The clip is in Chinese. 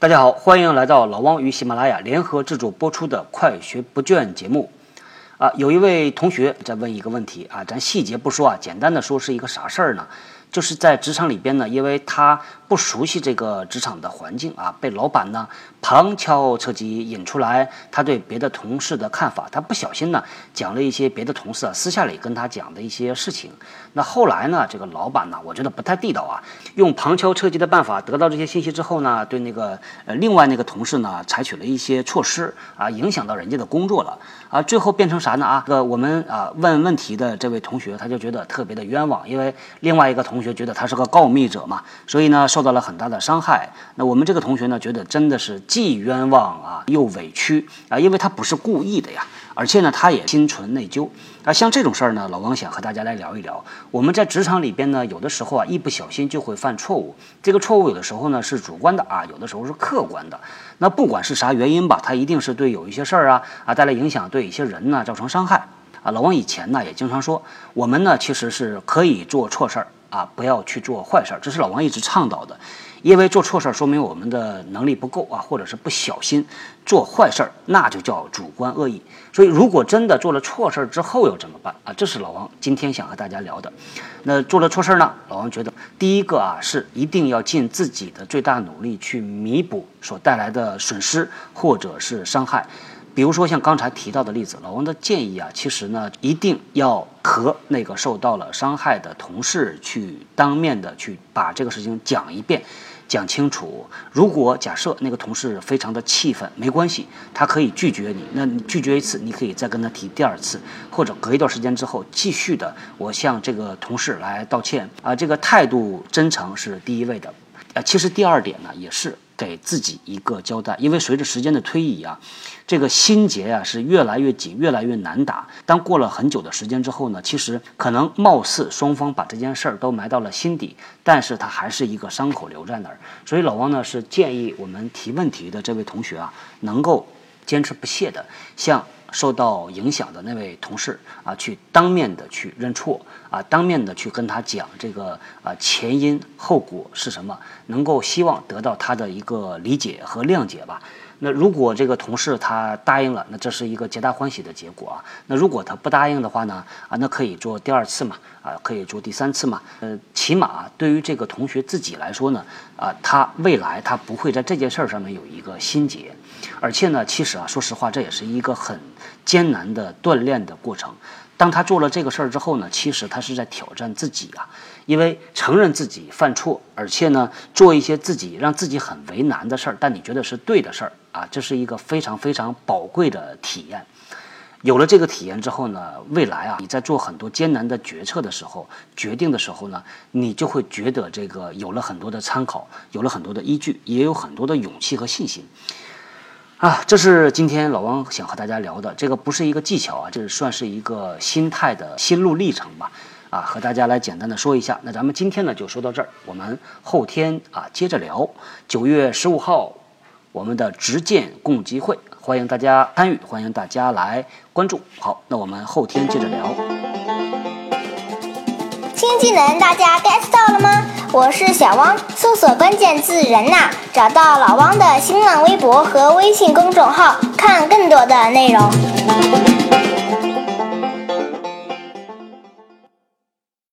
大家好，欢迎来到老汪与喜马拉雅联合制作播出的《快学不倦》节目。啊，有一位同学在问一个问题啊，咱细节不说啊，简单的说是一个啥事儿呢？就是在职场里边呢，因为他不熟悉这个职场的环境啊，被老板呢旁敲侧击引出来他对别的同事的看法，他不小心呢讲了一些别的同事啊私下里跟他讲的一些事情。那后来呢，这个老板呢，我觉得不太地道啊，用旁敲侧击的办法得到这些信息之后呢，对那个呃另外那个同事呢采取了一些措施啊，影响到人家的工作了啊，最后变成啥呢啊？这个我们啊问问题的这位同学他就觉得特别的冤枉，因为另外一个同。同学觉得他是个告密者嘛，所以呢受到了很大的伤害。那我们这个同学呢觉得真的是既冤枉啊又委屈啊，因为他不是故意的呀，而且呢他也心存内疚啊。像这种事儿呢，老王想和大家来聊一聊。我们在职场里边呢，有的时候啊一不小心就会犯错误，这个错误有的时候呢是主观的啊，有的时候是客观的。那不管是啥原因吧，他一定是对有一些事儿啊啊带来影响，对一些人呢造成伤害啊。老王以前呢也经常说，我们呢其实是可以做错事儿。啊，不要去做坏事儿，这是老王一直倡导的。因为做错事儿说明我们的能力不够啊，或者是不小心做坏事儿，那就叫主观恶意。所以，如果真的做了错事儿之后又怎么办啊？这是老王今天想和大家聊的。那做了错事儿呢？老王觉得第一个啊，是一定要尽自己的最大努力去弥补所带来的损失或者是伤害。比如说像刚才提到的例子，老王的建议啊，其实呢，一定要和那个受到了伤害的同事去当面的去把这个事情讲一遍，讲清楚。如果假设那个同事非常的气愤，没关系，他可以拒绝你。那你拒绝一次，你可以再跟他提第二次，或者隔一段时间之后继续的，我向这个同事来道歉啊。这个态度真诚是第一位的。呃，其实第二点呢，也是给自己一个交代，因为随着时间的推移啊，这个心结啊是越来越紧，越来越难打。当过了很久的时间之后呢，其实可能貌似双方把这件事儿都埋到了心底，但是它还是一个伤口留在那儿。所以老王呢是建议我们提问题的这位同学啊，能够坚持不懈的向。受到影响的那位同事啊，去当面的去认错啊，当面的去跟他讲这个啊前因后果是什么，能够希望得到他的一个理解和谅解吧。那如果这个同事他答应了，那这是一个皆大欢喜的结果啊。那如果他不答应的话呢？啊，那可以做第二次嘛，啊，可以做第三次嘛。呃，起码对于这个同学自己来说呢，啊，他未来他不会在这件事儿上面有一个心结。而且呢，其实啊，说实话，这也是一个很艰难的锻炼的过程。当他做了这个事儿之后呢，其实他是在挑战自己啊，因为承认自己犯错，而且呢，做一些自己让自己很为难的事儿，但你觉得是对的事儿啊，这是一个非常非常宝贵的体验。有了这个体验之后呢，未来啊，你在做很多艰难的决策的时候、决定的时候呢，你就会觉得这个有了很多的参考，有了很多的依据，也有很多的勇气和信心。啊，这是今天老王想和大家聊的，这个不是一个技巧啊，这算是一个心态的心路历程吧。啊，和大家来简单的说一下。那咱们今天呢就说到这儿，我们后天啊接着聊。九月十五号，我们的直见共济会，欢迎大家参与，欢迎大家来关注。好，那我们后天接着聊。新技能大家 get 到了吗？我是小汪，搜索关键字“人呐”，找到老汪的新浪微博和微信公众号，看更多的内容。